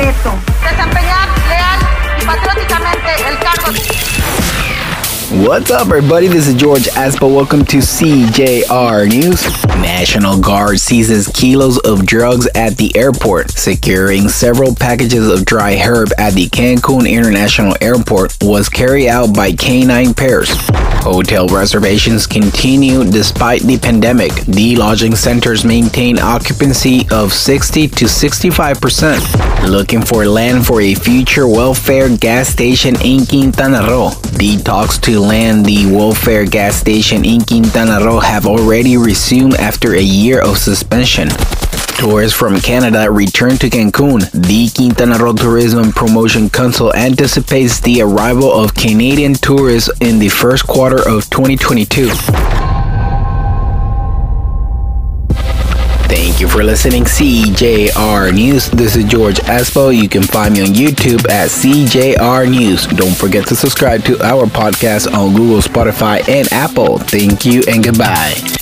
Desempeñar leal y patrióticamente el cargo What's up, everybody? This is George Aspa. Welcome to CJR News. National Guard seizes kilos of drugs at the airport. Securing several packages of dry herb at the Cancun International Airport was carried out by canine pairs. Hotel reservations continue despite the pandemic. The lodging centers maintain occupancy of 60 to 65%. Looking for land for a future welfare gas station in Quintana Roo. The talks to land the welfare gas station in Quintana Roo have already resumed after a year of suspension. Tourists from Canada return to Cancun. The Quintana Roo Tourism Promotion Council anticipates the arrival of Canadian tourists in the first quarter of 2022. Thank you for listening CJR News. This is George Aspo. You can find me on YouTube at CJR News. Don't forget to subscribe to our podcast on Google, Spotify, and Apple. Thank you and goodbye.